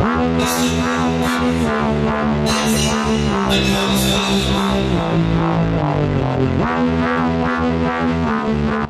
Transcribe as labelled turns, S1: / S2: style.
S1: Thank you.